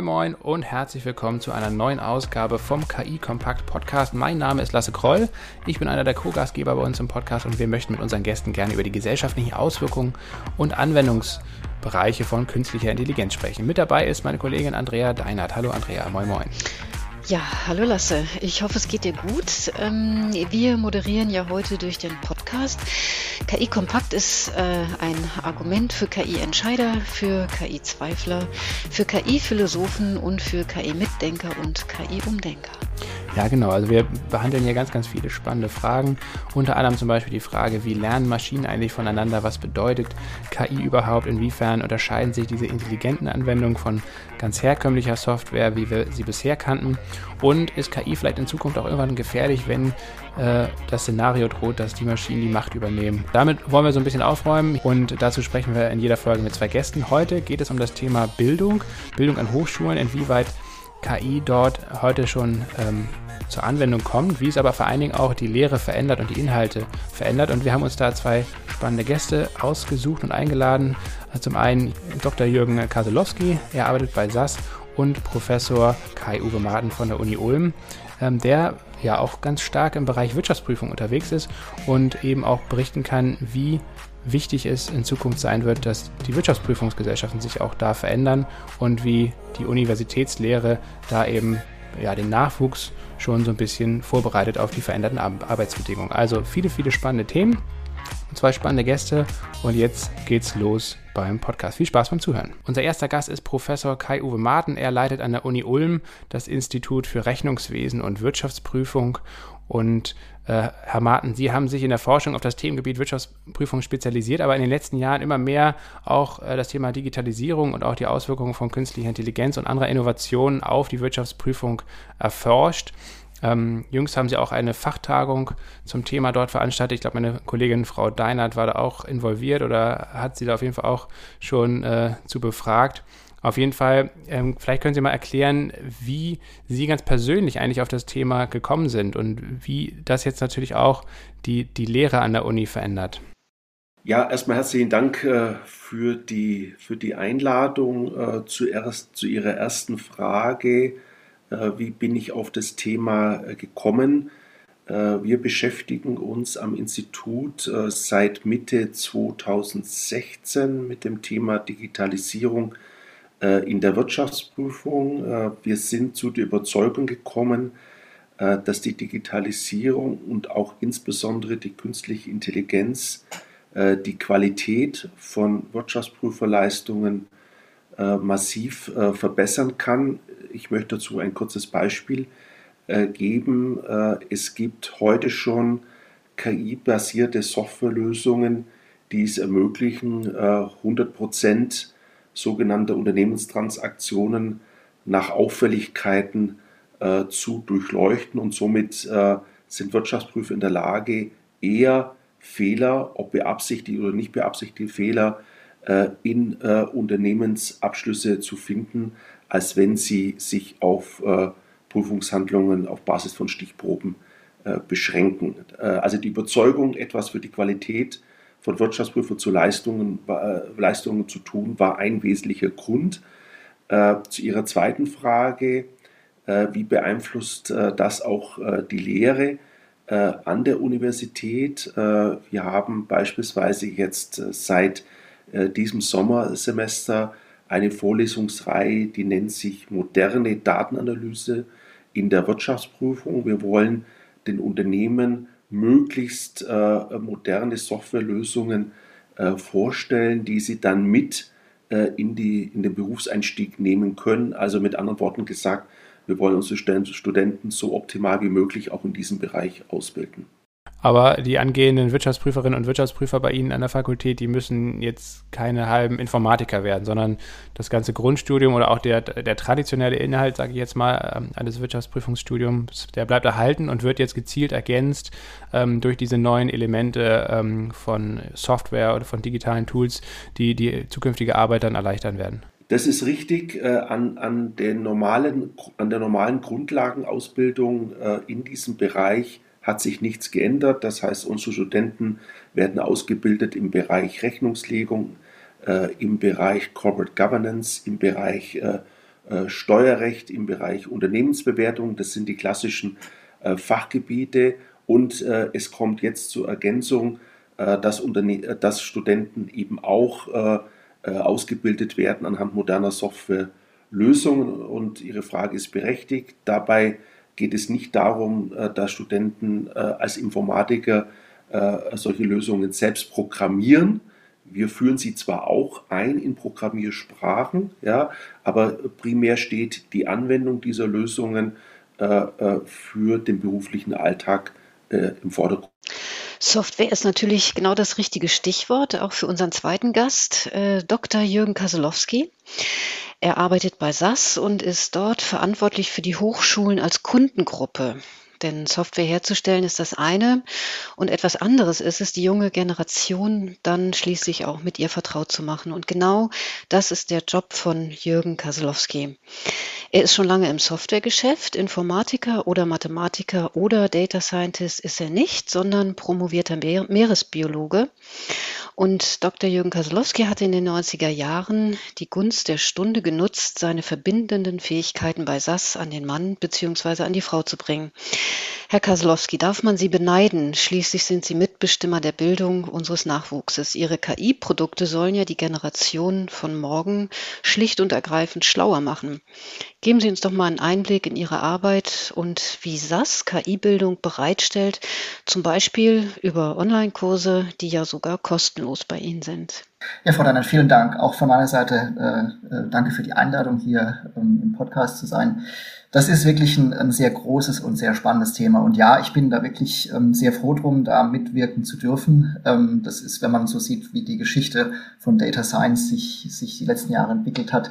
Moin Moin und herzlich willkommen zu einer neuen Ausgabe vom KI Kompakt Podcast. Mein Name ist Lasse Kroll. Ich bin einer der Co-Gastgeber bei uns im Podcast und wir möchten mit unseren Gästen gerne über die gesellschaftlichen Auswirkungen und Anwendungsbereiche von künstlicher Intelligenz sprechen. Mit dabei ist meine Kollegin Andrea Deinert. Hallo Andrea, moin moin. Ja, hallo Lasse. Ich hoffe, es geht dir gut. Ähm, wir moderieren ja heute durch den Podcast. KI Kompakt ist äh, ein Argument für KI-Entscheider, für KI-Zweifler, für KI-Philosophen und für KI-Mitdenker und KI-Umdenker. Ja, genau. Also wir behandeln hier ganz, ganz viele spannende Fragen. Unter anderem zum Beispiel die Frage, wie lernen Maschinen eigentlich voneinander? Was bedeutet KI überhaupt? Inwiefern unterscheiden sich diese intelligenten Anwendungen von ganz herkömmlicher Software, wie wir sie bisher kannten? Und ist KI vielleicht in Zukunft auch irgendwann gefährlich, wenn äh, das Szenario droht, dass die Maschinen die Macht übernehmen? Damit wollen wir so ein bisschen aufräumen und dazu sprechen wir in jeder Folge mit zwei Gästen. Heute geht es um das Thema Bildung, Bildung an Hochschulen, inwieweit KI dort heute schon ähm, zur Anwendung kommt, wie es aber vor allen Dingen auch die Lehre verändert und die Inhalte verändert. Und wir haben uns da zwei spannende Gäste ausgesucht und eingeladen. Zum einen Dr. Jürgen Kaselowski, er arbeitet bei SAS und Professor Kai-Uwe Marten von der Uni Ulm, ähm, der ja auch ganz stark im Bereich Wirtschaftsprüfung unterwegs ist und eben auch berichten kann, wie wichtig es in Zukunft sein wird, dass die Wirtschaftsprüfungsgesellschaften sich auch da verändern und wie die Universitätslehre da eben ja, den Nachwuchs schon so ein bisschen vorbereitet auf die veränderten Arbeitsbedingungen. Also viele, viele spannende Themen und zwei spannende Gäste. Und jetzt geht's los beim Podcast. Viel Spaß beim Zuhören. Unser erster Gast ist Professor Kai-Uwe Marten. Er leitet an der Uni Ulm das Institut für Rechnungswesen und Wirtschaftsprüfung und äh, Herr Martin, Sie haben sich in der Forschung auf das Themengebiet Wirtschaftsprüfung spezialisiert, aber in den letzten Jahren immer mehr auch äh, das Thema Digitalisierung und auch die Auswirkungen von künstlicher Intelligenz und anderer Innovationen auf die Wirtschaftsprüfung erforscht. Ähm, jüngst haben Sie auch eine Fachtagung zum Thema dort veranstaltet. Ich glaube, meine Kollegin Frau Deinert war da auch involviert oder hat sie da auf jeden Fall auch schon äh, zu befragt. Auf jeden Fall, ähm, vielleicht können Sie mal erklären, wie Sie ganz persönlich eigentlich auf das Thema gekommen sind und wie das jetzt natürlich auch die, die Lehre an der Uni verändert. Ja, erstmal herzlichen Dank äh, für, die, für die Einladung. Äh, zuerst zu Ihrer ersten Frage, wie bin ich auf das Thema äh, gekommen? Äh, wir beschäftigen uns am Institut äh, seit Mitte 2016 mit dem Thema Digitalisierung äh, in der Wirtschaftsprüfung. Äh, wir sind zu der Überzeugung gekommen, äh, dass die Digitalisierung und auch insbesondere die künstliche Intelligenz die Qualität von Wirtschaftsprüferleistungen massiv verbessern kann. Ich möchte dazu ein kurzes Beispiel geben. Es gibt heute schon KI-basierte Softwarelösungen, die es ermöglichen, 100 Prozent sogenannte Unternehmenstransaktionen nach Auffälligkeiten äh, zu durchleuchten und somit äh, sind Wirtschaftsprüfer in der Lage, eher Fehler, ob beabsichtigt oder nicht beabsichtigte Fehler, äh, in äh, Unternehmensabschlüsse zu finden, als wenn sie sich auf äh, Prüfungshandlungen auf Basis von Stichproben äh, beschränken. also die Überzeugung, etwas für die Qualität von Wirtschaftsprüfer zu Leistungen, äh, Leistungen zu tun, war ein wesentlicher Grund. Äh, zu Ihrer zweiten Frage, äh, wie beeinflusst äh, das auch äh, die Lehre äh, an der Universität? wir haben beispielsweise jetzt seit diesem Sommersemester eine Vorlesungsreihe, die nennt sich moderne Datenanalyse in der Wirtschaftsprüfung. Wir wollen den Unternehmen möglichst äh, moderne Softwarelösungen äh, vorstellen, die sie dann mit äh, in, die, in den Berufseinstieg nehmen können. Also mit anderen Worten gesagt, wir wollen unsere Studenten so optimal wie möglich auch in diesem Bereich ausbilden. Aber die angehenden Wirtschaftsprüferinnen und Wirtschaftsprüfer bei Ihnen an der Fakultät, die müssen jetzt keine halben Informatiker werden, sondern das ganze Grundstudium oder auch der, der traditionelle Inhalt, sage ich jetzt mal, ähm, eines Wirtschaftsprüfungsstudiums, der bleibt erhalten und wird jetzt gezielt ergänzt ähm, durch diese neuen Elemente ähm, von Software oder von digitalen Tools, die die zukünftige Arbeit dann erleichtern werden. Das ist richtig. Äh, an, an, den normalen, an der normalen Grundlagenausbildung äh, in diesem Bereich hat sich nichts geändert. Das heißt, unsere Studenten werden ausgebildet im Bereich Rechnungslegung, äh, im Bereich Corporate Governance, im Bereich äh, äh, Steuerrecht im Bereich Unternehmensbewertung. Das sind die klassischen äh, Fachgebiete. Und äh, es kommt jetzt zur Ergänzung, dass, Unterne dass Studenten eben auch ausgebildet werden anhand moderner Softwarelösungen. Und Ihre Frage ist berechtigt. Dabei geht es nicht darum, dass Studenten als Informatiker solche Lösungen selbst programmieren, wir führen sie zwar auch ein in Programmiersprachen, ja, aber primär steht die Anwendung dieser Lösungen äh, äh, für den beruflichen Alltag äh, im Vordergrund. Software ist natürlich genau das richtige Stichwort, auch für unseren zweiten Gast, äh, Dr. Jürgen Kaselowski. Er arbeitet bei SAS und ist dort verantwortlich für die Hochschulen als Kundengruppe. Denn Software herzustellen ist das eine und etwas anderes ist es, die junge Generation dann schließlich auch mit ihr vertraut zu machen. Und genau das ist der Job von Jürgen Kaselowski. Er ist schon lange im Softwaregeschäft, Informatiker oder Mathematiker oder Data Scientist ist er nicht, sondern promovierter Meeresbiologe. Und Dr. Jürgen Kaselowski hatte in den 90er Jahren die Gunst der Stunde genutzt, seine verbindenden Fähigkeiten bei SAS an den Mann bzw. an die Frau zu bringen. Herr Kaslowski, darf man Sie beneiden? Schließlich sind Sie Mitbestimmer der Bildung unseres Nachwuchses. Ihre KI-Produkte sollen ja die Generation von morgen schlicht und ergreifend schlauer machen. Geben Sie uns doch mal einen Einblick in Ihre Arbeit und wie SAS KI-Bildung bereitstellt, zum Beispiel über Online-Kurse, die ja sogar kostenlos bei Ihnen sind. Ja, Frau Dannert, vielen Dank. Auch von meiner Seite äh, äh, danke für die Einladung, hier ähm, im Podcast zu sein. Das ist wirklich ein, ein, sehr großes und sehr spannendes Thema. Und ja, ich bin da wirklich ähm, sehr froh drum, da mitwirken zu dürfen. Ähm, das ist, wenn man so sieht, wie die Geschichte von Data Science sich, sich die letzten Jahre entwickelt hat,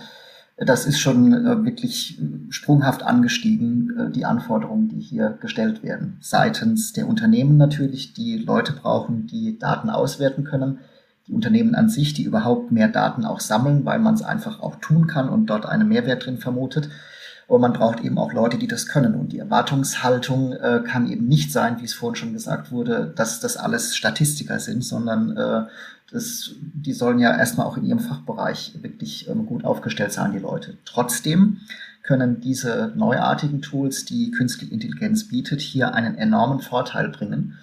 das ist schon äh, wirklich sprunghaft angestiegen, äh, die Anforderungen, die hier gestellt werden. Seitens der Unternehmen natürlich, die Leute brauchen, die Daten auswerten können. Die Unternehmen an sich, die überhaupt mehr Daten auch sammeln, weil man es einfach auch tun kann und dort einen Mehrwert drin vermutet. Aber man braucht eben auch Leute, die das können. Und die Erwartungshaltung äh, kann eben nicht sein, wie es vorhin schon gesagt wurde, dass das alles Statistiker sind, sondern äh, das, die sollen ja erstmal auch in ihrem Fachbereich wirklich ähm, gut aufgestellt sein, die Leute. Trotzdem können diese neuartigen Tools, die künstliche Intelligenz bietet, hier einen enormen Vorteil bringen.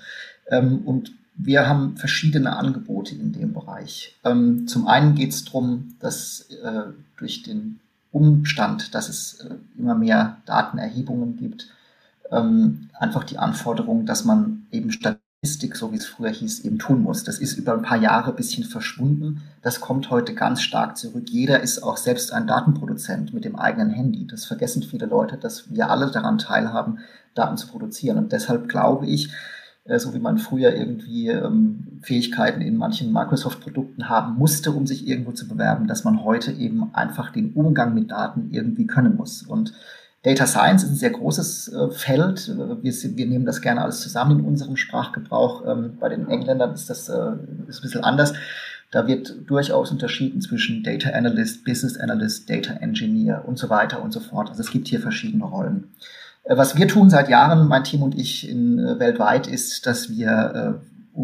Ähm, und wir haben verschiedene Angebote in dem Bereich. Ähm, zum einen geht es darum, dass äh, durch den Umstand, dass es äh, immer mehr Datenerhebungen gibt, ähm, einfach die Anforderung, dass man eben Statistik, so wie es früher hieß, eben tun muss. Das ist über ein paar Jahre ein bisschen verschwunden. Das kommt heute ganz stark zurück. Jeder ist auch selbst ein Datenproduzent mit dem eigenen Handy. Das vergessen viele Leute, dass wir alle daran teilhaben, Daten zu produzieren. Und deshalb glaube ich, so wie man früher irgendwie ähm, Fähigkeiten in manchen Microsoft-Produkten haben musste, um sich irgendwo zu bewerben, dass man heute eben einfach den Umgang mit Daten irgendwie können muss. Und Data Science ist ein sehr großes äh, Feld. Äh, wir, wir, nehmen das gerne alles zusammen in unserem Sprachgebrauch. Ähm, bei den Engländern ist das äh, ist ein bisschen anders. Da wird durchaus unterschieden zwischen Data Analyst, Business Analyst, Data Engineer und so weiter und so fort. Also es gibt hier verschiedene Rollen. Äh, was wir tun seit Jahren, mein Team und ich in, äh, weltweit, ist, dass wir äh,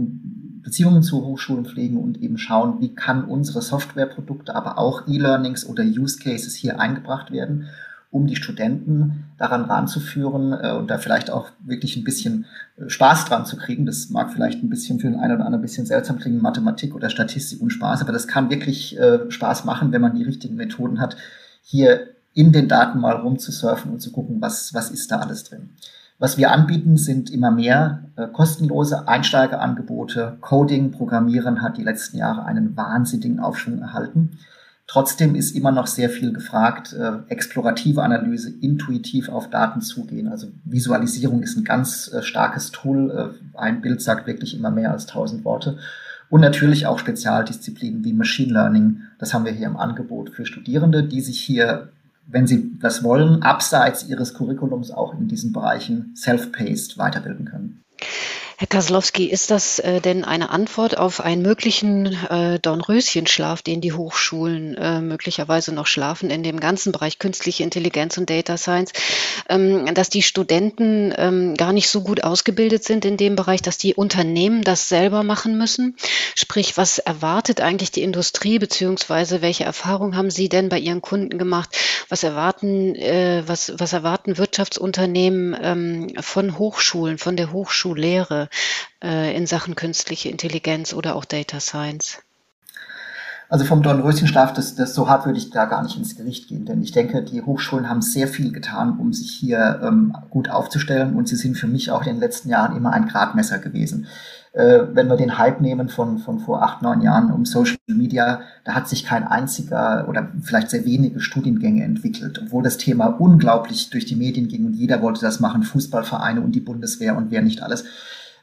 Beziehungen zu Hochschulen pflegen und eben schauen, wie kann unsere Softwareprodukte, aber auch E-Learnings oder Use Cases hier eingebracht werden, um die Studenten daran ranzuführen äh, und da vielleicht auch wirklich ein bisschen äh, Spaß dran zu kriegen. Das mag vielleicht ein bisschen für den einen oder anderen ein bisschen seltsam klingen, Mathematik oder Statistik und Spaß, aber das kann wirklich äh, Spaß machen, wenn man die richtigen Methoden hat, hier in den Daten mal rumzusurfen und zu gucken, was, was ist da alles drin. Was wir anbieten, sind immer mehr äh, kostenlose Einsteigerangebote. Coding, Programmieren hat die letzten Jahre einen wahnsinnigen Aufschwung erhalten. Trotzdem ist immer noch sehr viel gefragt, äh, explorative Analyse, intuitiv auf Daten zugehen. Also Visualisierung ist ein ganz äh, starkes Tool. Äh, ein Bild sagt wirklich immer mehr als tausend Worte. Und natürlich auch Spezialdisziplinen wie Machine Learning. Das haben wir hier im Angebot für Studierende, die sich hier wenn Sie das wollen, abseits Ihres Curriculums auch in diesen Bereichen self-paced weiterbilden können. Herr Kaslowski, ist das äh, denn eine Antwort auf einen möglichen äh, Dornröschenschlaf, den die Hochschulen äh, möglicherweise noch schlafen in dem ganzen Bereich künstliche Intelligenz und Data Science, ähm, dass die Studenten ähm, gar nicht so gut ausgebildet sind in dem Bereich, dass die Unternehmen das selber machen müssen? Sprich, was erwartet eigentlich die Industrie, beziehungsweise welche Erfahrungen haben Sie denn bei Ihren Kunden gemacht? Was erwarten, äh, was, was erwarten Wirtschaftsunternehmen ähm, von Hochschulen, von der Hochschullehre? Äh, in Sachen künstliche Intelligenz oder auch Data Science? Also vom Dornröschenschlaf, das, das so hart würde ich da gar nicht ins Gericht gehen, denn ich denke, die Hochschulen haben sehr viel getan, um sich hier ähm, gut aufzustellen und sie sind für mich auch in den letzten Jahren immer ein Gradmesser gewesen. Äh, wenn wir den Hype nehmen von, von vor acht, neun Jahren um Social Media, da hat sich kein einziger oder vielleicht sehr wenige Studiengänge entwickelt, obwohl das Thema unglaublich durch die Medien ging und jeder wollte das machen, Fußballvereine und die Bundeswehr und wer nicht alles.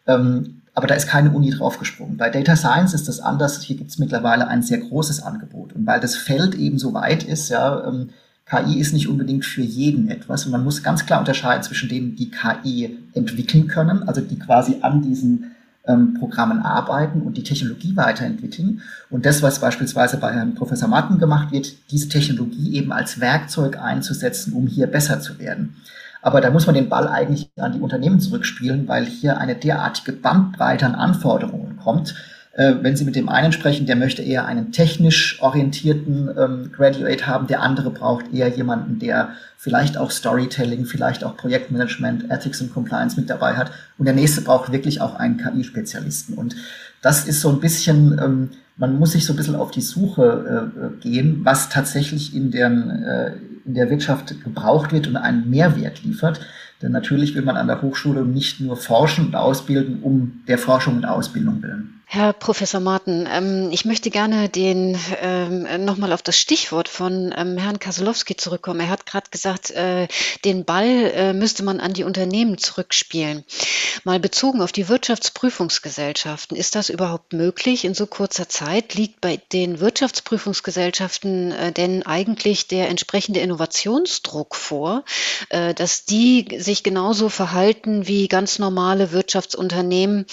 Ähm, aber da ist keine Uni draufgesprungen. Bei Data Science ist das anders. Hier gibt es mittlerweile ein sehr großes Angebot. Und weil das Feld eben so weit ist, ja, ähm, KI ist nicht unbedingt für jeden etwas. Und man muss ganz klar unterscheiden zwischen denen, die KI entwickeln können, also die quasi an diesen ähm, Programmen arbeiten und die Technologie weiterentwickeln. Und das, was beispielsweise bei Herrn Professor Martin gemacht wird, diese Technologie eben als Werkzeug einzusetzen, um hier besser zu werden. Aber da muss man den Ball eigentlich an die Unternehmen zurückspielen, weil hier eine derartige Bandbreite an Anforderungen kommt. Äh, wenn Sie mit dem einen sprechen, der möchte eher einen technisch orientierten ähm, Graduate haben, der andere braucht eher jemanden, der vielleicht auch Storytelling, vielleicht auch Projektmanagement, Ethics und Compliance mit dabei hat. Und der nächste braucht wirklich auch einen KI-Spezialisten. Und das ist so ein bisschen, ähm, man muss sich so ein bisschen auf die Suche äh, gehen, was tatsächlich in, deren, äh, in der Wirtschaft gebraucht wird und einen Mehrwert liefert. Denn natürlich will man an der Hochschule nicht nur forschen und ausbilden, um der Forschung und Ausbildung willen. Herr Professor Martin, ähm, ich möchte gerne den ähm, nochmal auf das Stichwort von ähm, Herrn Kasolowski zurückkommen. Er hat gerade gesagt, äh, den Ball äh, müsste man an die Unternehmen zurückspielen. Mal bezogen auf die Wirtschaftsprüfungsgesellschaften, ist das überhaupt möglich in so kurzer Zeit? Liegt bei den Wirtschaftsprüfungsgesellschaften äh, denn eigentlich der entsprechende Innovationsdruck vor, dass die sich genauso verhalten wie ganz normale Wirtschaftsunternehmen,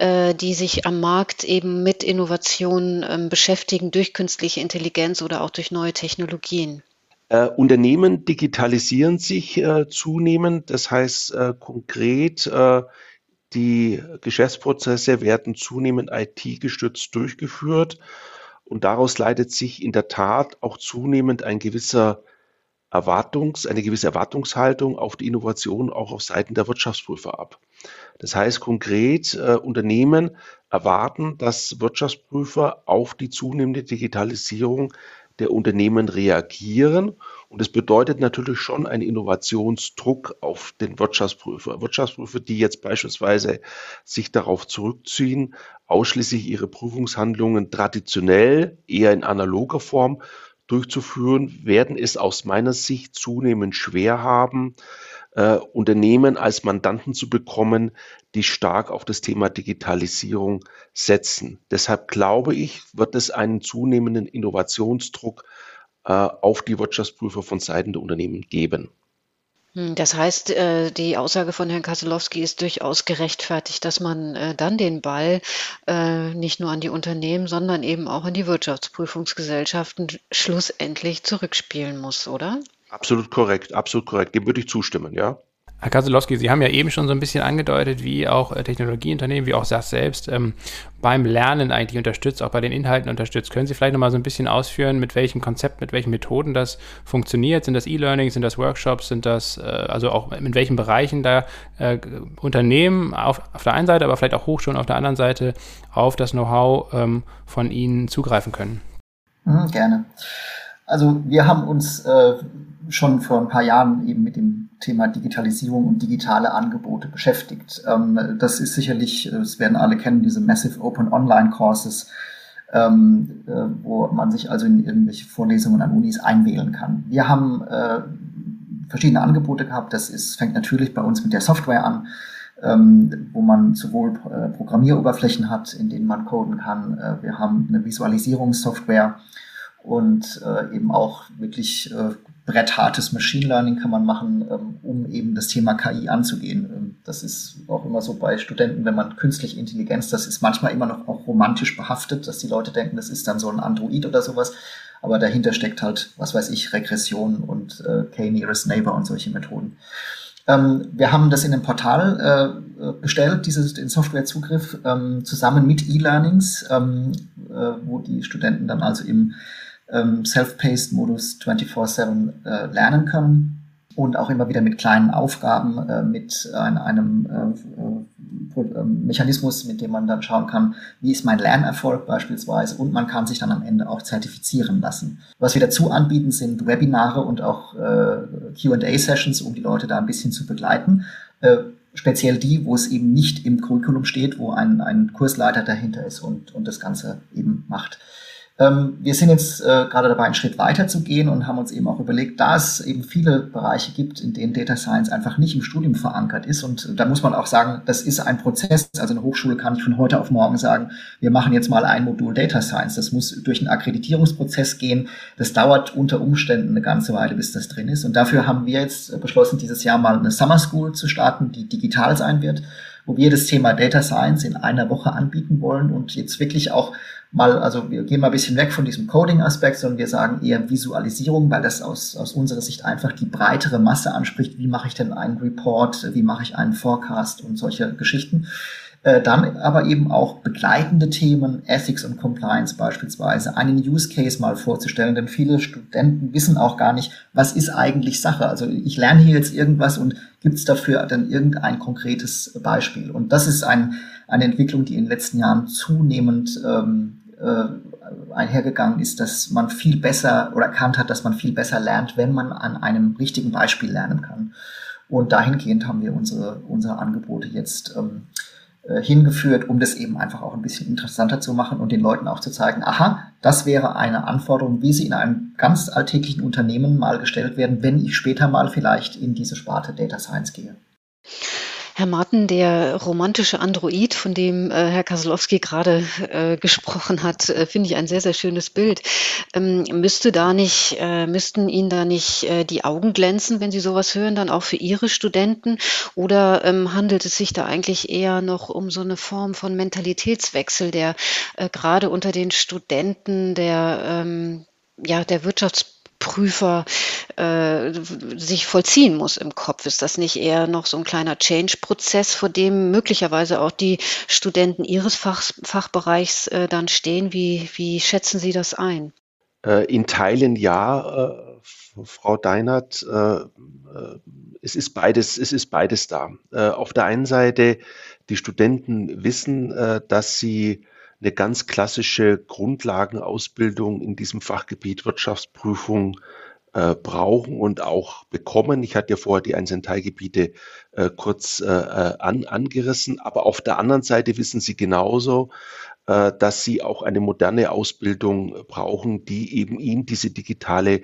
die sich am Markt Markt eben mit Innovationen ähm, beschäftigen durch künstliche Intelligenz oder auch durch neue Technologien? Äh, Unternehmen digitalisieren sich äh, zunehmend. Das heißt äh, konkret, äh, die Geschäftsprozesse werden zunehmend IT-gestützt durchgeführt. Und daraus leitet sich in der Tat auch zunehmend ein gewisser Erwartungs, eine gewisse Erwartungshaltung auf die Innovation auch auf Seiten der Wirtschaftsprüfer ab. Das heißt konkret, äh, Unternehmen erwarten, dass Wirtschaftsprüfer auf die zunehmende Digitalisierung der Unternehmen reagieren. Und das bedeutet natürlich schon einen Innovationsdruck auf den Wirtschaftsprüfer. Wirtschaftsprüfer, die jetzt beispielsweise sich darauf zurückziehen, ausschließlich ihre Prüfungshandlungen traditionell, eher in analoger Form durchzuführen, werden es aus meiner Sicht zunehmend schwer haben, äh, Unternehmen als Mandanten zu bekommen, die stark auf das Thema Digitalisierung setzen. Deshalb glaube ich, wird es einen zunehmenden Innovationsdruck äh, auf die Wirtschaftsprüfer von Seiten der Unternehmen geben. Hm, das heißt, äh, die Aussage von Herrn Kaselowski ist durchaus gerechtfertigt, dass man äh, dann den Ball äh, nicht nur an die Unternehmen, sondern eben auch an die Wirtschaftsprüfungsgesellschaften schlussendlich zurückspielen muss, oder? Absolut korrekt, absolut korrekt. Dem würde ich zustimmen, ja. Herr Kaselowski, Sie haben ja eben schon so ein bisschen angedeutet, wie auch äh, Technologieunternehmen, wie auch SAS selbst ähm, beim Lernen eigentlich unterstützt, auch bei den Inhalten unterstützt. Können Sie vielleicht nochmal so ein bisschen ausführen, mit welchem Konzept, mit welchen Methoden das funktioniert? Sind das E-Learning, sind das Workshops, sind das, äh, also auch in welchen Bereichen da äh, Unternehmen auf, auf der einen Seite, aber vielleicht auch Hochschulen auf der anderen Seite auf das Know-how ähm, von Ihnen zugreifen können? Mhm, gerne. Also wir haben uns äh, schon vor ein paar Jahren eben mit dem Thema Digitalisierung und digitale Angebote beschäftigt. Ähm, das ist sicherlich, das werden alle kennen, diese Massive Open Online Courses, ähm, äh, wo man sich also in irgendwelche Vorlesungen an Unis einwählen kann. Wir haben äh, verschiedene Angebote gehabt. Das ist, fängt natürlich bei uns mit der Software an, ähm, wo man sowohl äh, Programmieroberflächen hat, in denen man coden kann. Äh, wir haben eine Visualisierungssoftware und äh, eben auch wirklich äh, bretthartes Machine Learning kann man machen, ähm, um eben das Thema KI anzugehen. Ähm, Das ist auch immer so bei Studenten, wenn man künstliche Intelligenz, das ist manchmal immer noch auch romantisch behaftet, dass die Leute denken, das ist dann so ein Android oder sowas. Aber dahinter steckt halt, was weiß ich, Regression und äh, K-Nearest Neighbor und solche Methoden. Ähm, wir haben das in einem Portal äh, bestellt, dieses, den Softwarezugriff, ähm, zusammen mit E-Learnings, ähm, äh, wo die Studenten dann also im ähm, Self-Paced-Modus 24-7 äh, lernen können und auch immer wieder mit kleinen Aufgaben, äh, mit ein, einem äh, äh, Mechanismus, mit dem man dann schauen kann, wie ist mein Lernerfolg beispielsweise und man kann sich dann am Ende auch zertifizieren lassen. Was wir dazu anbieten, sind Webinare und auch äh, QA-Sessions, um die Leute da ein bisschen zu begleiten. Äh, speziell die, wo es eben nicht im Curriculum steht, wo ein, ein Kursleiter dahinter ist und, und das Ganze eben macht. Ähm, wir sind jetzt äh, gerade dabei, einen Schritt weiter zu gehen und haben uns eben auch überlegt, da es eben viele Bereiche gibt, in denen Data Science einfach nicht im Studium verankert ist. Und da muss man auch sagen, das ist ein Prozess. Also eine Hochschule kann nicht von heute auf morgen sagen, wir machen jetzt mal ein Modul Data Science. Das muss durch einen Akkreditierungsprozess gehen. Das dauert unter Umständen eine ganze Weile, bis das drin ist. Und dafür haben wir jetzt beschlossen, dieses Jahr mal eine Summer School zu starten, die digital sein wird, wo wir das Thema Data Science in einer Woche anbieten wollen und jetzt wirklich auch mal, also wir gehen mal ein bisschen weg von diesem Coding-Aspekt, sondern wir sagen eher Visualisierung, weil das aus, aus unserer Sicht einfach die breitere Masse anspricht. Wie mache ich denn einen Report? Wie mache ich einen Forecast und solche Geschichten? Äh, dann aber eben auch begleitende Themen, Ethics und Compliance beispielsweise, einen Use Case mal vorzustellen, denn viele Studenten wissen auch gar nicht, was ist eigentlich Sache. Also ich lerne hier jetzt irgendwas und gibt es dafür dann irgendein konkretes Beispiel. Und das ist ein, eine Entwicklung, die in den letzten Jahren zunehmend ähm, äh, einhergegangen ist, dass man viel besser oder erkannt hat, dass man viel besser lernt, wenn man an einem richtigen Beispiel lernen kann. Und dahingehend haben wir unsere, unsere Angebote jetzt ähm, äh, hingeführt, um das eben einfach auch ein bisschen interessanter zu machen und den Leuten auch zu zeigen, aha, das wäre eine Anforderung, wie sie in einem ganz alltäglichen Unternehmen mal gestellt werden, wenn ich später mal vielleicht in diese Sparte Data Science gehe. Herr Martin, der romantische Android, von dem äh, Herr Kaslowski gerade äh, gesprochen hat, äh, finde ich ein sehr, sehr schönes Bild. Ähm, müsste da nicht, äh, müssten Ihnen da nicht äh, die Augen glänzen, wenn Sie sowas hören, dann auch für Ihre Studenten? Oder ähm, handelt es sich da eigentlich eher noch um so eine Form von Mentalitätswechsel, der äh, gerade unter den Studenten der ähm, ja, der Wirtschafts Prüfer äh, sich vollziehen muss im Kopf? Ist das nicht eher noch so ein kleiner Change-Prozess, vor dem möglicherweise auch die Studenten Ihres Fach, Fachbereichs äh, dann stehen? Wie, wie schätzen Sie das ein? Äh, in Teilen ja, äh, Frau Deinert. Äh, es ist beides, es ist beides da. auf der einen Seite, die Studenten wissen, dass sie eine ganz klassische Grundlagenausbildung in diesem Fachgebiet Wirtschaftsprüfung äh, brauchen und auch bekommen. Ich hatte ja vorher die einzelnen Teilgebiete äh, kurz äh, äh an, angerissen, aber auf der anderen Seite wissen Sie genauso, äh, dass sie auch eine moderne Ausbildung brauchen, die eben ihnen diese digitale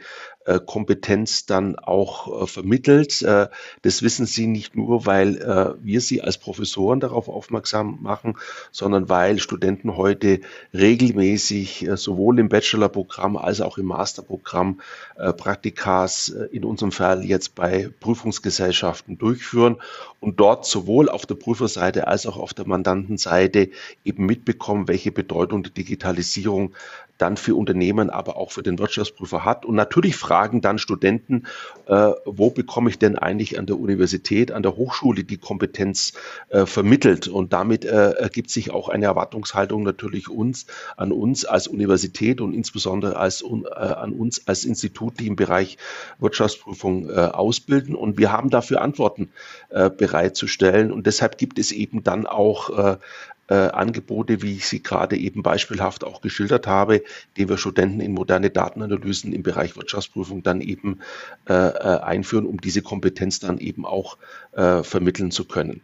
Kompetenz dann auch äh, vermittelt. Äh, das wissen Sie nicht nur, weil wir Sie als Professoren darauf aufmerksam machen, sondern weil Studenten heute regelmäßig sowohl im Bachelorprogramm als auch im Masterprogramm Praktikas in unserem Fall jetzt bei Prüfungsgesellschaften durchführen und dort sowohl auf der Prüferseite als auch auf der Mandantenseite eben mitbekommen, welche Bedeutung die Digitalisierung dann für Unternehmen, aber auch für den Wirtschaftsprüfer hat. Und natürlich fragen dann Studenten, äh, wo bekomme ich denn eigentlich an der Universität, an der Hochschule die Kompetenz äh, vermittelt? Und damit äh, ergibt sich auch eine Erwartungshaltung natürlich uns, an uns als Universität und insbesondere als, äh, an uns als Institut, die im Bereich Wirtschaftsprüfung äh, ausbilden. Und wir haben dafür Antworten bereitzustellen. Und deshalb gibt es eben dann auch äh, Angebote, wie ich sie gerade eben beispielhaft auch geschildert habe, die wir Studenten in moderne Datenanalysen im Bereich Wirtschaftsprüfung dann eben äh, äh, einführen, um diese Kompetenz dann eben auch äh, vermitteln zu können.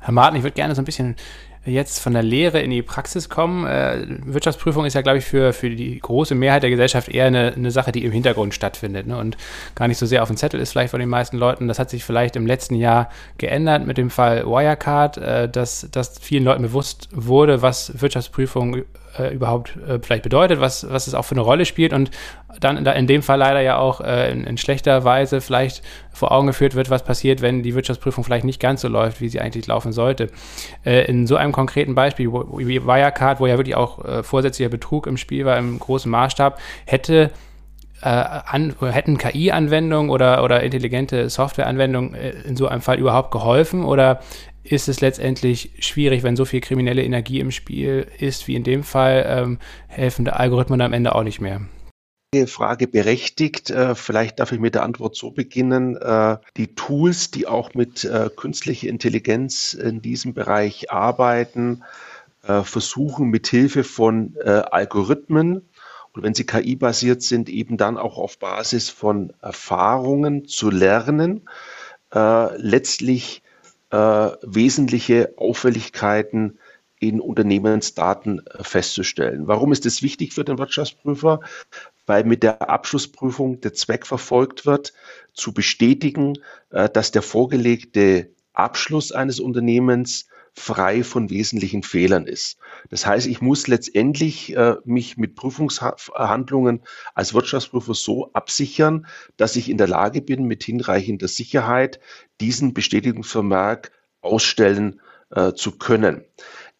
Herr Martin, ich würde gerne so ein bisschen jetzt von der Lehre in die Praxis kommen. Äh, Wirtschaftsprüfung ist ja, glaube ich, für, für die große Mehrheit der Gesellschaft eher eine, eine Sache, die im Hintergrund stattfindet ne? und gar nicht so sehr auf dem Zettel ist, vielleicht von den meisten Leuten. Das hat sich vielleicht im letzten Jahr geändert mit dem Fall Wirecard, äh, dass, dass vielen Leuten bewusst wurde, was Wirtschaftsprüfung äh, überhaupt äh, vielleicht bedeutet, was, was es auch für eine Rolle spielt und dann in dem Fall leider ja auch äh, in, in, schlechter Weise vielleicht vor Augen geführt wird, was passiert, wenn die Wirtschaftsprüfung vielleicht nicht ganz so läuft, wie sie eigentlich laufen sollte. Äh, in so einem konkreten Beispiel wie Wirecard, wo ja wirklich auch äh, vorsätzlicher Betrug im Spiel war, im großen Maßstab, hätte äh, an, hätten KI-Anwendungen oder, oder intelligente Softwareanwendungen äh, in so einem Fall überhaupt geholfen oder ist es letztendlich schwierig, wenn so viel kriminelle Energie im Spiel ist, wie in dem Fall, ähm, helfen der Algorithmen am Ende auch nicht mehr. Frage berechtigt. Äh, vielleicht darf ich mit der Antwort so beginnen. Äh, die Tools, die auch mit künstlicher Intelligenz in diesem Bereich arbeiten, versuchen mit Hilfe von Algorithmen und wenn sie KI-basiert sind, eben dann auch auf Basis von Erfahrungen zu lernen, letztlich wesentliche Auffälligkeiten in Unternehmensdaten festzustellen. Warum ist es wichtig für den Wirtschaftsprüfer? weil mit der Abschlussprüfung der Zweck verfolgt wird, zu bestätigen, äh, dass der vorgelegte Abschluss eines Unternehmens frei von wesentlichen Fehlern ist. Das heißt, ich muss letztendlich äh, mich mit Prüfungshandlungen als Wirtschaftsprüfer so absichern, dass ich in der Lage bin, mit hinreichender Sicherheit diesen Bestätigungsvermerk ausstellen äh, zu können.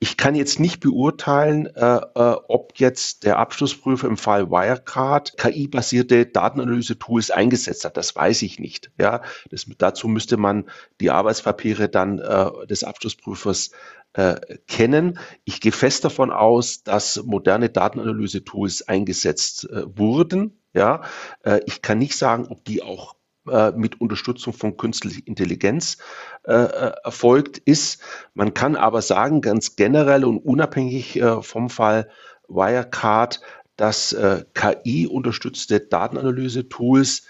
Ich kann jetzt nicht beurteilen, äh, äh, ob jetzt der Abschlussprüfer im Fall Wirecard KI-basierte Datenanalyse-Tools eingesetzt hat. Das weiß ich nicht. Ja, das, dazu müsste man die Arbeitspapiere dann äh, des Abschlussprüfers äh, kennen. Ich gehe fest davon aus, dass moderne Datenanalyse-Tools eingesetzt äh, wurden. Ja, äh, ich kann nicht sagen, ob die auch äh, mit Unterstützung von künstlicher Intelligenz äh, äh, erfolgt ist. Man kann aber sagen, ganz generell und unabhängig äh, vom Fall Wirecard, dass äh, KI-unterstützte Datenanalyse-Tools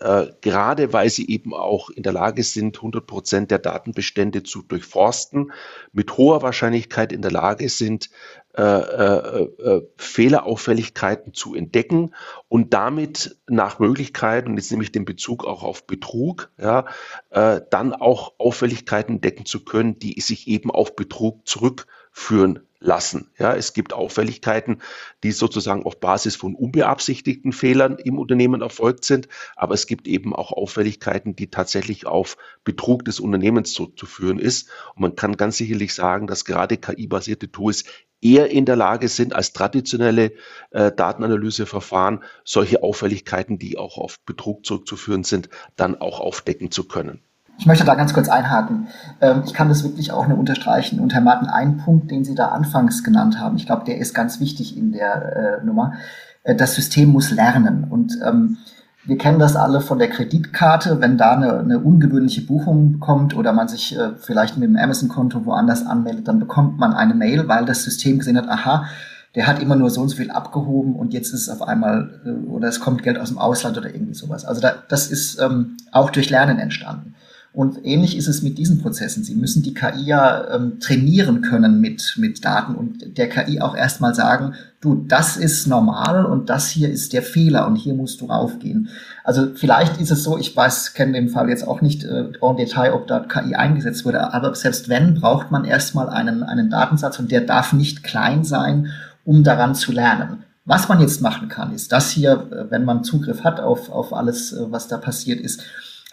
äh, gerade weil sie eben auch in der Lage sind, 100 Prozent der Datenbestände zu durchforsten, mit hoher Wahrscheinlichkeit in der Lage sind, äh, äh, äh, Fehlerauffälligkeiten zu entdecken und damit nach Möglichkeit, und jetzt nehme ich den Bezug auch auf Betrug, ja, äh, dann auch Auffälligkeiten entdecken zu können, die sich eben auf Betrug zurückführen lassen. Ja, es gibt Auffälligkeiten, die sozusagen auf Basis von unbeabsichtigten Fehlern im Unternehmen erfolgt sind, aber es gibt eben auch Auffälligkeiten, die tatsächlich auf Betrug des Unternehmens zurückzuführen ist. Und man kann ganz sicherlich sagen, dass gerade KI-basierte Tools eher in der Lage sind, als traditionelle äh, Datenanalyseverfahren solche Auffälligkeiten, die auch auf Betrug zurückzuführen sind, dann auch aufdecken zu können. Ich möchte da ganz kurz einhaken. Ähm, ich kann das wirklich auch nur unterstreichen. Und Herr Martin, ein Punkt, den Sie da anfangs genannt haben, ich glaube, der ist ganz wichtig in der äh, Nummer. Äh, das System muss lernen. Und ähm, wir kennen das alle von der Kreditkarte, wenn da eine, eine ungewöhnliche Buchung kommt oder man sich äh, vielleicht mit dem Amazon-Konto woanders anmeldet, dann bekommt man eine Mail, weil das System gesehen hat, aha, der hat immer nur so und so viel abgehoben und jetzt ist es auf einmal oder es kommt Geld aus dem Ausland oder irgendwie sowas. Also da, das ist ähm, auch durch Lernen entstanden. Und ähnlich ist es mit diesen Prozessen. Sie müssen die KI ja ähm, trainieren können mit, mit Daten und der KI auch erstmal sagen, du, das ist normal und das hier ist der Fehler und hier musst du raufgehen. Also vielleicht ist es so, ich weiß, kenne den Fall jetzt auch nicht äh, en Detail, ob da KI eingesetzt wurde, aber selbst wenn, braucht man erstmal einen, einen Datensatz und der darf nicht klein sein, um daran zu lernen. Was man jetzt machen kann, ist das hier, äh, wenn man Zugriff hat auf, auf alles, äh, was da passiert ist,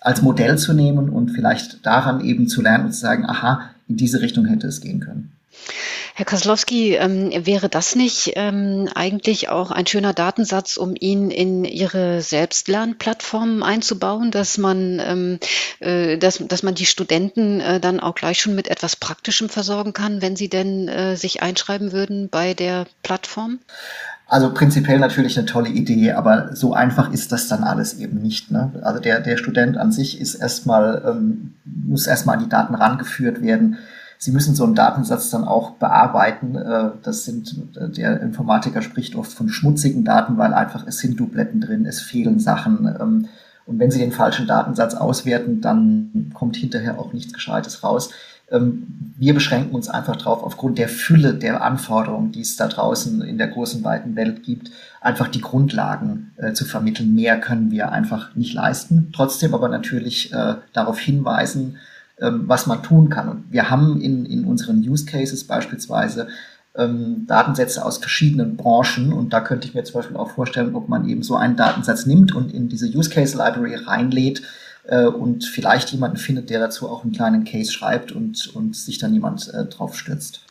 als Modell zu nehmen und vielleicht daran eben zu lernen und zu sagen, aha, in diese Richtung hätte es gehen können. Herr Koslowski, ähm, wäre das nicht ähm, eigentlich auch ein schöner Datensatz, um ihn in Ihre Selbstlernplattformen einzubauen, dass man, ähm, äh, dass, dass man die Studenten äh, dann auch gleich schon mit etwas Praktischem versorgen kann, wenn sie denn äh, sich einschreiben würden bei der Plattform? Also prinzipiell natürlich eine tolle Idee, aber so einfach ist das dann alles eben nicht. Ne? Also der, der Student an sich ist erstmal, ähm, muss erstmal an die Daten rangeführt werden. Sie müssen so einen Datensatz dann auch bearbeiten. Äh, das sind, äh, der Informatiker spricht oft von schmutzigen Daten, weil einfach es sind Dubletten drin, es fehlen Sachen. Ähm, und wenn Sie den falschen Datensatz auswerten, dann kommt hinterher auch nichts Gescheites raus. Ähm, wir beschränken uns einfach darauf, aufgrund der Fülle der Anforderungen, die es da draußen in der großen, weiten Welt gibt, einfach die Grundlagen äh, zu vermitteln. Mehr können wir einfach nicht leisten. Trotzdem aber natürlich äh, darauf hinweisen, ähm, was man tun kann. Und wir haben in, in unseren Use Cases beispielsweise ähm, Datensätze aus verschiedenen Branchen. Und da könnte ich mir zum Beispiel auch vorstellen, ob man eben so einen Datensatz nimmt und in diese Use Case Library reinlädt äh, und vielleicht jemanden findet, der dazu auch einen kleinen Case schreibt und, und sich dann jemand äh, drauf stürzt.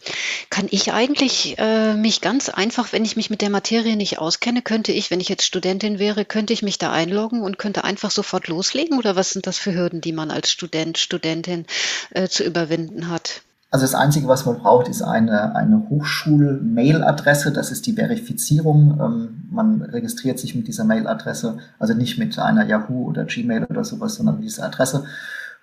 Kann ich eigentlich äh, mich ganz einfach, wenn ich mich mit der Materie nicht auskenne, könnte ich, wenn ich jetzt Studentin wäre, könnte ich mich da einloggen und könnte einfach sofort loslegen? Oder was sind das für Hürden, die man als Student, Studentin äh, zu überwinden hat? Also das Einzige, was man braucht, ist eine, eine Hochschul-Mail-Adresse. Das ist die Verifizierung. Ähm, man registriert sich mit dieser Mail-Adresse, also nicht mit einer Yahoo oder Gmail oder sowas, sondern mit dieser Adresse.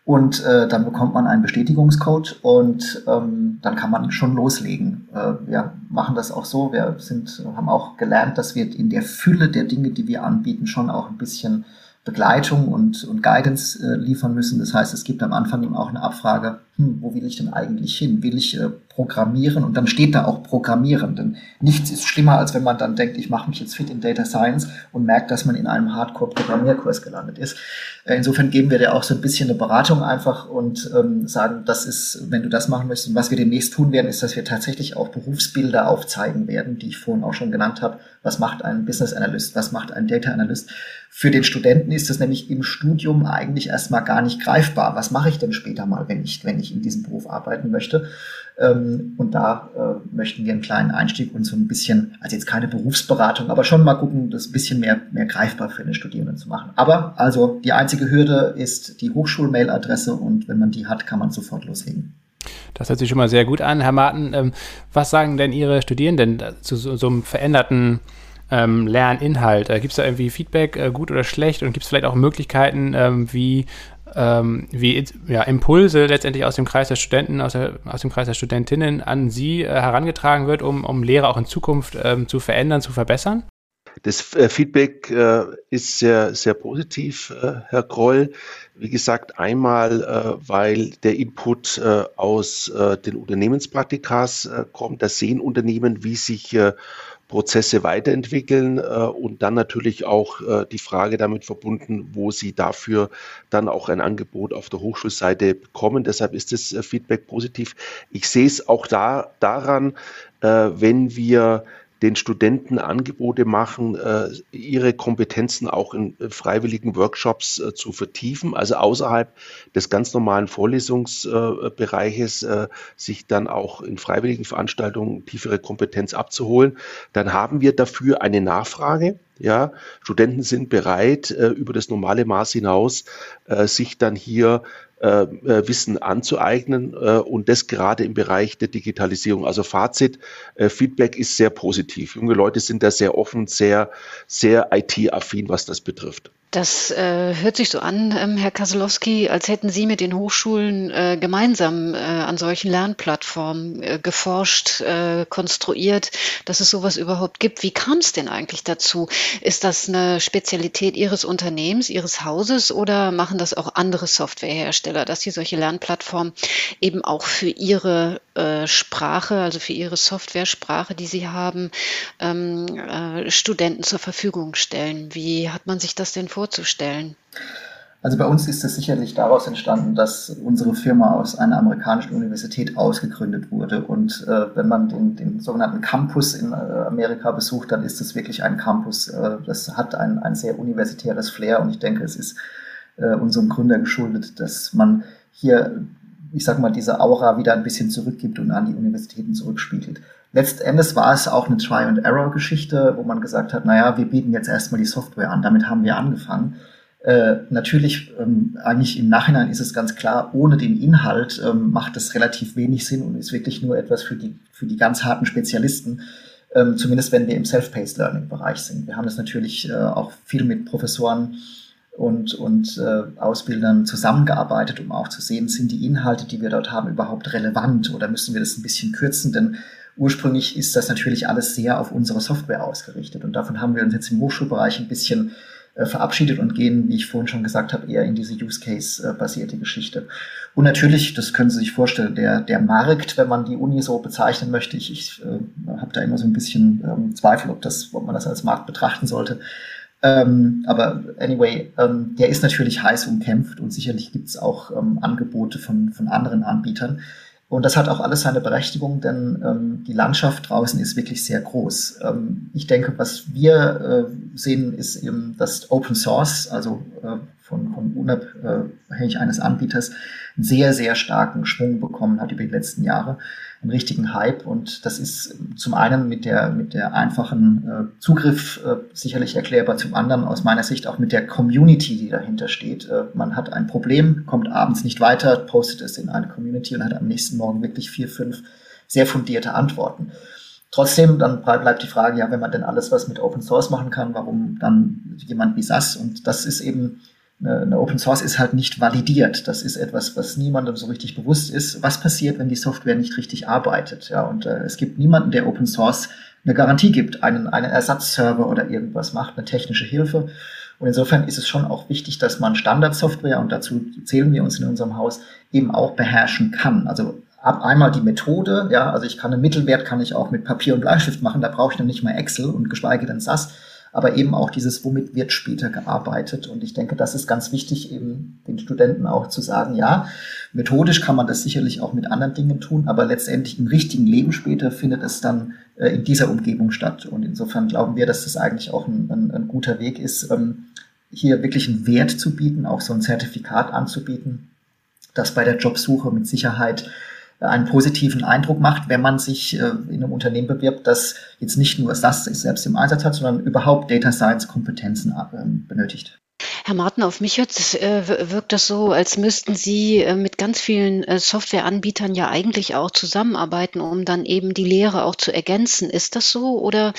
Und äh, dann bekommt man einen Bestätigungscode und ähm, dann kann man schon loslegen. Äh, wir machen das auch so. Wir sind, haben auch gelernt, dass wir in der Fülle der Dinge, die wir anbieten, schon auch ein bisschen Begleitung und, und Guidance äh, liefern müssen. Das heißt, es gibt am Anfang eben auch eine Abfrage, hm, wo will ich denn eigentlich hin? Will ich äh, programmieren? Und dann steht da auch Programmieren. Denn nichts ist schlimmer, als wenn man dann denkt, ich mache mich jetzt fit in Data Science und merkt, dass man in einem Hardcore-Programmierkurs gelandet ist. Äh, insofern geben wir dir auch so ein bisschen eine Beratung einfach und ähm, sagen, das ist, wenn du das machen möchtest. Und was wir demnächst tun werden, ist, dass wir tatsächlich auch Berufsbilder aufzeigen werden, die ich vorhin auch schon genannt habe. Was macht ein Business Analyst? Was macht ein Data Analyst? Für den Studenten ist das nämlich im Studium eigentlich erstmal gar nicht greifbar. Was mache ich denn später mal, wenn ich, wenn ich in diesem Beruf arbeiten möchte? Ähm, und da äh, möchten wir einen kleinen Einstieg und so ein bisschen, also jetzt keine Berufsberatung, aber schon mal gucken, das ein bisschen mehr, mehr greifbar für den Studierenden zu machen. Aber also die einzige Hürde ist die Hochschul-Mail-Adresse und wenn man die hat, kann man sofort loslegen. Das hört sich schon mal sehr gut an. Herr Martin, ähm, was sagen denn Ihre Studierenden zu so, so einem veränderten ähm, Lerninhalt? Äh, gibt es da irgendwie Feedback, äh, gut oder schlecht? Und gibt es vielleicht auch Möglichkeiten, ähm, wie ähm, wie ja, Impulse letztendlich aus dem Kreis der Studenten, aus, der, aus dem Kreis der Studentinnen an Sie äh, herangetragen wird, um, um Lehre auch in Zukunft ähm, zu verändern, zu verbessern? Das äh, Feedback äh, ist sehr, sehr positiv, äh, Herr Groll. Wie gesagt, einmal, weil der Input aus den Unternehmenspraktikas kommt. Da sehen Unternehmen, wie sich Prozesse weiterentwickeln äh, und dann natürlich auch äh, die Frage damit verbunden, wo sie dafür dann auch ein Angebot auf der Hochschulseite bekommen. Deshalb ist das äh, Feedback positiv. Ich sehe es auch da, daran, wenn wir den Studenten Angebote machen, äh, ihre Kompetenzen auch in äh, freiwilligen Workshops äh, zu vertiefen, also außerhalb des ganz normalen Vorlesungsbereiches sich dann auch in freiwilligen Veranstaltungen tiefere Kompetenz abzuholen. Dann haben wir dafür eine Nachfrage. Ja, Studenten sind bereit, über das normale Maß hinaus sich dann hier äh, äh, Wissen anzueignen äh, und das gerade im Bereich der Digitalisierung. Also Fazit, äh, Feedback ist sehr positiv. Junge Leute sind da sehr offen, sehr, sehr IT-affin, was das betrifft. Das äh, hört sich so an, ähm, Herr Kaselowski, als hätten Sie mit den Hochschulen äh, gemeinsam äh, an solchen Lernplattformen äh, geforscht, äh, konstruiert, dass es sowas überhaupt gibt. Wie kam es denn eigentlich dazu? Ist das eine Spezialität Ihres Unternehmens, Ihres Hauses oder machen das auch andere Softwarehersteller, dass Sie solche Lernplattformen eben auch für Ihre äh, Sprache, also für Ihre Softwaresprache, die Sie haben, ähm, äh, Studenten zur Verfügung stellen? Wie hat man sich das denn vorgestellt? Vorzustellen? Also bei uns ist es sicherlich daraus entstanden, dass unsere Firma aus einer amerikanischen Universität ausgegründet wurde. Und äh, wenn man den, den, sogenannten Campus in äh, Amerika besucht, dann ist es wirklich ein Campus. Äh, das hat ein, ein sehr universitäres Flair und ich denke, es ist äh, unserem Gründer geschuldet, dass man hier, ich sag mal, diese Aura wieder ein bisschen zurückgibt und an die Universitäten zurückspiegelt. Letztendlich war es auch eine Try-and-Error-Geschichte, wo man gesagt hat, naja, wir bieten jetzt erstmal die Software an. Damit haben wir angefangen. Äh, natürlich, ähm, eigentlich im Nachhinein ist es ganz klar, ohne den Inhalt ähm, macht es relativ wenig Sinn und ist wirklich nur etwas für die, für die ganz harten Spezialisten, ähm, zumindest wenn wir im Self-Paced Learning-Bereich sind. Wir haben das natürlich äh, auch viel mit Professoren und, und äh, Ausbildern zusammengearbeitet, um auch zu sehen, sind die Inhalte, die wir dort haben, überhaupt relevant oder müssen wir das ein bisschen kürzen, denn Ursprünglich ist das natürlich alles sehr auf unsere Software ausgerichtet und davon haben wir uns jetzt im Hochschulbereich ein bisschen äh, verabschiedet und gehen, wie ich vorhin schon gesagt habe, eher in diese Use-Case-basierte Geschichte. Und natürlich, das können Sie sich vorstellen, der, der Markt, wenn man die Uni so bezeichnen möchte, ich, ich äh, habe da immer so ein bisschen ähm, Zweifel, ob, das, ob man das als Markt betrachten sollte. Ähm, aber anyway, ähm, der ist natürlich heiß umkämpft und sicherlich gibt es auch ähm, Angebote von, von anderen Anbietern. Und das hat auch alles seine Berechtigung, denn ähm, die Landschaft draußen ist wirklich sehr groß. Ähm, ich denke, was wir äh, sehen, ist eben, dass Open Source, also äh, von, von unabhängig eines Anbieters, einen sehr, sehr starken Schwung bekommen hat über die letzten Jahre einen richtigen Hype und das ist zum einen mit der, mit der einfachen äh, Zugriff äh, sicherlich erklärbar, zum anderen aus meiner Sicht auch mit der Community, die dahinter steht. Äh, man hat ein Problem, kommt abends nicht weiter, postet es in eine Community und hat am nächsten Morgen wirklich vier, fünf sehr fundierte Antworten. Trotzdem, dann bleibt die Frage, ja, wenn man denn alles, was mit Open Source machen kann, warum dann jemand wie SAS? Und das ist eben eine Open Source ist halt nicht validiert. Das ist etwas, was niemandem so richtig bewusst ist. Was passiert, wenn die Software nicht richtig arbeitet? Ja, und äh, es gibt niemanden, der Open Source eine Garantie gibt, einen, einen Ersatzserver oder irgendwas macht, eine technische Hilfe. Und insofern ist es schon auch wichtig, dass man Standardsoftware, und dazu zählen wir uns in unserem Haus, eben auch beherrschen kann. Also ab einmal die Methode, ja, also ich kann einen Mittelwert, kann ich auch mit Papier und Bleistift machen, da brauche ich dann nicht mehr Excel und geschweige denn SAS aber eben auch dieses, womit wird später gearbeitet. Und ich denke, das ist ganz wichtig, eben den Studenten auch zu sagen, ja, methodisch kann man das sicherlich auch mit anderen Dingen tun, aber letztendlich im richtigen Leben später findet es dann äh, in dieser Umgebung statt. Und insofern glauben wir, dass das eigentlich auch ein, ein, ein guter Weg ist, ähm, hier wirklich einen Wert zu bieten, auch so ein Zertifikat anzubieten, das bei der Jobsuche mit Sicherheit einen positiven Eindruck macht, wenn man sich äh, in einem Unternehmen bewirbt, das jetzt nicht nur das selbst im Einsatz hat, sondern überhaupt Data Science Kompetenzen äh, benötigt. Herr Martin, auf mich hört, äh, wirkt das so, als müssten Sie äh, mit ganz vielen äh, Softwareanbietern ja eigentlich auch zusammenarbeiten, um dann eben die Lehre auch zu ergänzen. Ist das so oder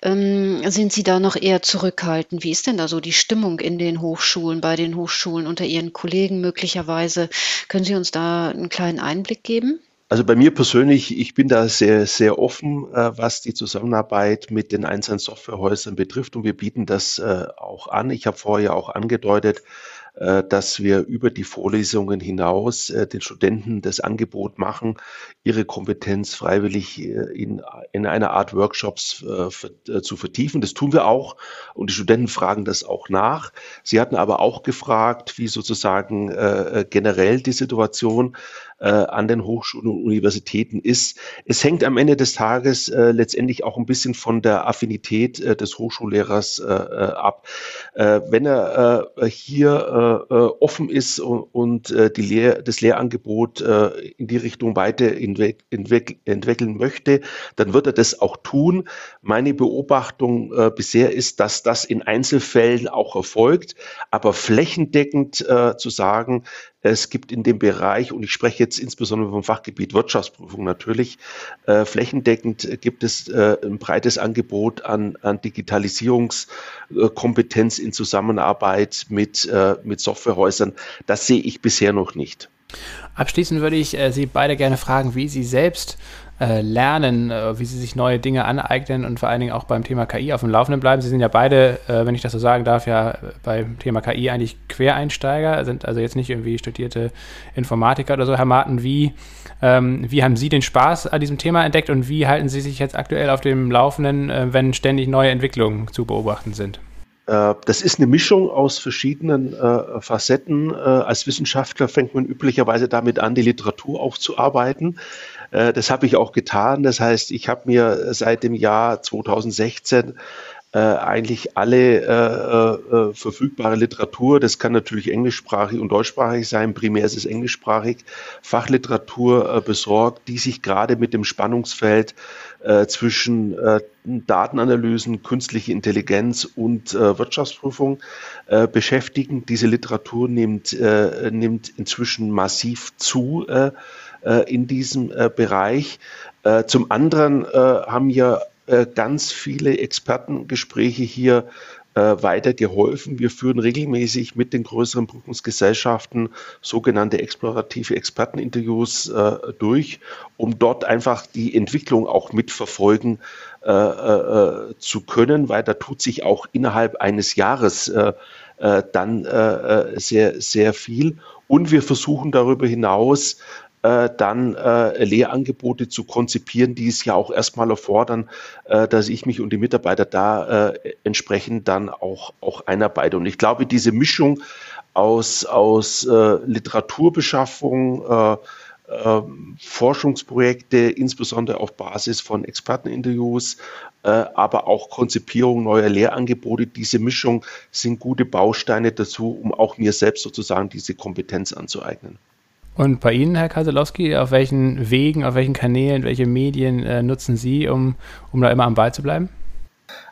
ähm, sind Sie da noch eher zurückhaltend? Wie ist denn da so die Stimmung in den Hochschulen, bei den Hochschulen unter Ihren Kollegen möglicherweise? Können Sie uns da einen kleinen Einblick geben? Also bei mir persönlich, ich bin da sehr, sehr offen, äh, was die Zusammenarbeit mit den einzelnen Softwarehäusern betrifft und wir bieten das äh, auch an. Ich habe vorher auch angedeutet, äh, dass wir über die Vorlesungen hinaus äh, den Studenten das Angebot machen, ihre Kompetenz freiwillig äh, in, in einer Art Workshops zu vertiefen. Das tun wir auch und die Studenten fragen das auch nach. Sie hatten aber auch gefragt, wie sozusagen generell die Situation an den Hochschulen und Universitäten ist. Es hängt am Ende des Tages letztendlich auch ein bisschen von der Affinität des Hochschullehrers ab. wenn er hier äh, offen ist und, und äh, die Lehr das Lehrangebot äh, in die Richtung weiter entwickeln möchte, dann wird er das auch tun. Meine Beobachtung äh, bisher ist, dass das in Einzelfällen auch erfolgt, aber flächendeckend äh, zu sagen, es gibt in dem Bereich, und ich spreche jetzt insbesondere vom Fachgebiet Wirtschaftsprüfung natürlich, äh, flächendeckend gibt es äh, ein breites Angebot an, an Digitalisierungskompetenz in Zusammenarbeit mit, äh, mit Softwarehäusern. Das sehe ich bisher noch nicht. Abschließend würde ich äh, Sie beide gerne fragen, wie Sie selbst äh, lernen, äh, wie sie sich neue Dinge aneignen und vor allen Dingen auch beim Thema KI auf dem Laufenden bleiben. Sie sind ja beide, äh, wenn ich das so sagen darf, ja beim Thema KI eigentlich Quereinsteiger, sind also jetzt nicht irgendwie studierte Informatiker oder so. Herr Martin, wie, ähm, wie haben Sie den Spaß an diesem Thema entdeckt und wie halten Sie sich jetzt aktuell auf dem Laufenden, äh, wenn ständig neue Entwicklungen zu beobachten sind? Äh, das ist eine Mischung aus verschiedenen äh, Facetten. Äh, als Wissenschaftler fängt man üblicherweise damit an, die Literatur aufzuarbeiten. Äh, das habe ich auch getan. Das heißt, ich habe mir seit dem Jahr 2016 äh, eigentlich alle äh, verfügbare Literatur, das kann natürlich englischsprachig und deutschsprachig sein, primär ist es englischsprachig, Fachliteratur besorgt, die sich gerade mit dem Spannungsfeld äh, zwischen äh, Datenanalysen, künstliche Intelligenz und äh, Wirtschaftsprüfung äh, beschäftigen. Diese Literatur nimmt, äh, nimmt inzwischen massiv zu äh, äh, in diesem äh, Bereich. Äh, zum anderen haben ja ganz viele Expertengespräche hier äh, weitergeholfen. Wir führen regelmäßig mit den größeren Prüfungsgesellschaften sogenannte explorative Experteninterviews äh, durch, um dort einfach die Entwicklung auch mitverfolgen äh, äh, zu können, weil da tut sich auch innerhalb eines Jahres äh, äh, dann sehr, sehr viel. Und wir versuchen darüber hinaus äh, dann äh, Lehrangebote zu konzipieren, die es ja auch erstmal erfordern, äh, dass ich mich und die Mitarbeiter da äh, entsprechend dann auch, auch einarbeite. Und ich glaube, diese Mischung aus, aus äh, Literaturbeschaffung, äh, Forschungsprojekte, insbesondere auf Basis von Experteninterviews, aber auch Konzipierung neuer Lehrangebote. Diese Mischung sind gute Bausteine dazu, um auch mir selbst sozusagen diese Kompetenz anzueignen. Und bei Ihnen, Herr Kaselowski, auf welchen Wegen, auf welchen Kanälen, welche Medien äh, nutzen Sie, um, um da immer am Ball zu bleiben?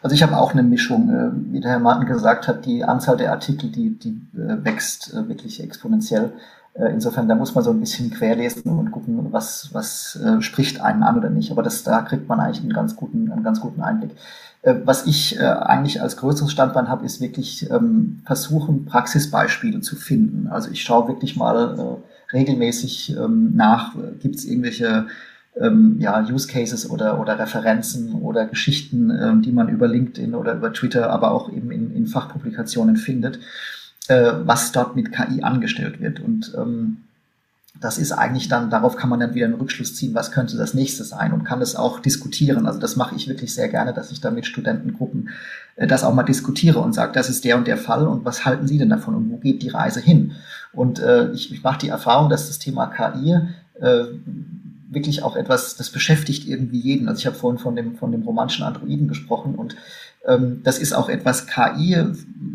Also ich habe auch eine Mischung. Äh, wie der Herr Martin gesagt hat, die Anzahl der Artikel, die, die äh, wächst äh, wirklich exponentiell. Insofern, da muss man so ein bisschen querlesen und gucken, was, was spricht einen an oder nicht. Aber das, da kriegt man eigentlich einen ganz guten, einen ganz guten Einblick. Was ich eigentlich als größeres Standbein habe, ist wirklich ähm, versuchen, Praxisbeispiele zu finden. Also ich schaue wirklich mal regelmäßig ähm, nach, gibt es irgendwelche ähm, ja, Use Cases oder, oder Referenzen oder Geschichten, ähm, die man über LinkedIn oder über Twitter, aber auch eben in, in Fachpublikationen findet, äh, was dort mit KI angestellt wird. Und ähm, das ist eigentlich dann, darauf kann man dann wieder einen Rückschluss ziehen, was könnte das nächste sein und kann das auch diskutieren. Also das mache ich wirklich sehr gerne, dass ich da mit Studentengruppen äh, das auch mal diskutiere und sage, das ist der und der Fall und was halten Sie denn davon und wo geht die Reise hin? Und äh, ich, ich mache die Erfahrung, dass das Thema KI äh, wirklich auch etwas, das beschäftigt irgendwie jeden. Also ich habe vorhin von dem, von dem romanischen Androiden gesprochen und ähm, das ist auch etwas KI.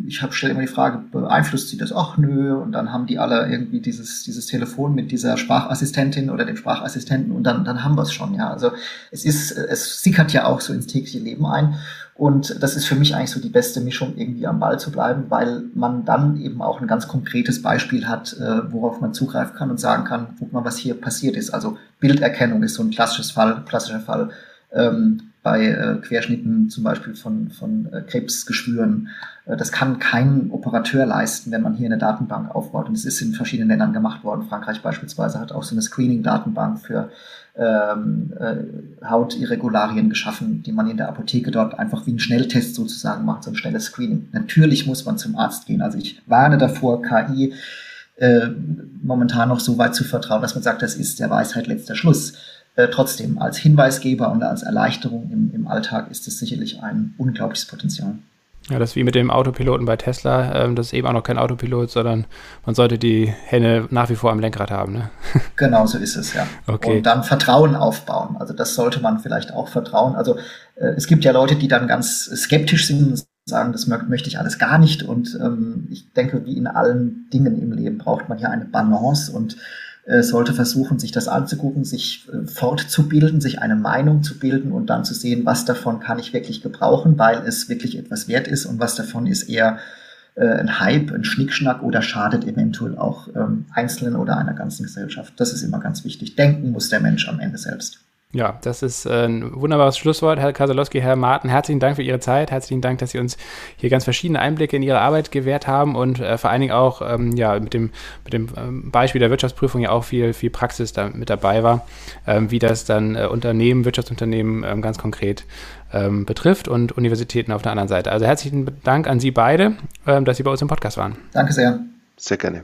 Ich habe stelle immer die Frage, beeinflusst sie das? Ach nö. Und dann haben die alle irgendwie dieses, dieses Telefon mit dieser Sprachassistentin oder dem Sprachassistenten und dann, dann haben wir es schon. Ja, also es ist, es sickert ja auch so ins tägliche Leben ein. Und das ist für mich eigentlich so die beste Mischung, irgendwie am Ball zu bleiben, weil man dann eben auch ein ganz konkretes Beispiel hat, äh, worauf man zugreifen kann und sagen kann, guck mal, was hier passiert ist. Also Bilderkennung ist so ein klassisches Fall, klassischer Fall. Ähm, bei äh, Querschnitten zum Beispiel von, von äh, Krebsgeschwüren. Äh, das kann kein Operateur leisten, wenn man hier eine Datenbank aufbaut. Und es ist in verschiedenen Ländern gemacht worden. Frankreich beispielsweise hat auch so eine Screening-Datenbank für ähm, äh, Hautirregularien geschaffen, die man in der Apotheke dort einfach wie ein Schnelltest sozusagen macht, so ein schnelles Screening. Natürlich muss man zum Arzt gehen. Also ich warne davor, KI äh, momentan noch so weit zu vertrauen, dass man sagt, das ist der Weisheit letzter Schluss. Äh, trotzdem, als Hinweisgeber und als Erleichterung im, im Alltag ist es sicherlich ein unglaubliches Potenzial. Ja, das ist wie mit dem Autopiloten bei Tesla. Ähm, das ist eben auch noch kein Autopilot, sondern man sollte die Hände nach wie vor am Lenkrad haben. Ne? Genau, so ist es, ja. Okay. Und dann Vertrauen aufbauen. Also das sollte man vielleicht auch vertrauen. Also äh, es gibt ja Leute, die dann ganz skeptisch sind und sagen, das möchte ich alles gar nicht. Und ähm, ich denke, wie in allen Dingen im Leben braucht man ja eine Balance und sollte versuchen, sich das anzugucken, sich äh, fortzubilden, sich eine Meinung zu bilden und dann zu sehen, was davon kann ich wirklich gebrauchen, weil es wirklich etwas wert ist und was davon ist eher äh, ein Hype, ein Schnickschnack oder schadet eventuell auch ähm, Einzelnen oder einer ganzen Gesellschaft. Das ist immer ganz wichtig. Denken muss der Mensch am Ende selbst. Ja, das ist äh, ein wunderbares Schlusswort, Herr Kasalowski, Herr Martin. Herzlichen Dank für Ihre Zeit. Herzlichen Dank, dass Sie uns hier ganz verschiedene Einblicke in Ihre Arbeit gewährt haben und äh, vor allen Dingen auch ähm, ja, mit dem, mit dem ähm, Beispiel der Wirtschaftsprüfung ja auch viel, viel Praxis da mit dabei war, ähm, wie das dann äh, Unternehmen, Wirtschaftsunternehmen ähm, ganz konkret ähm, betrifft und Universitäten auf der anderen Seite. Also herzlichen Dank an Sie beide, ähm, dass Sie bei uns im Podcast waren. Danke sehr. Sehr gerne.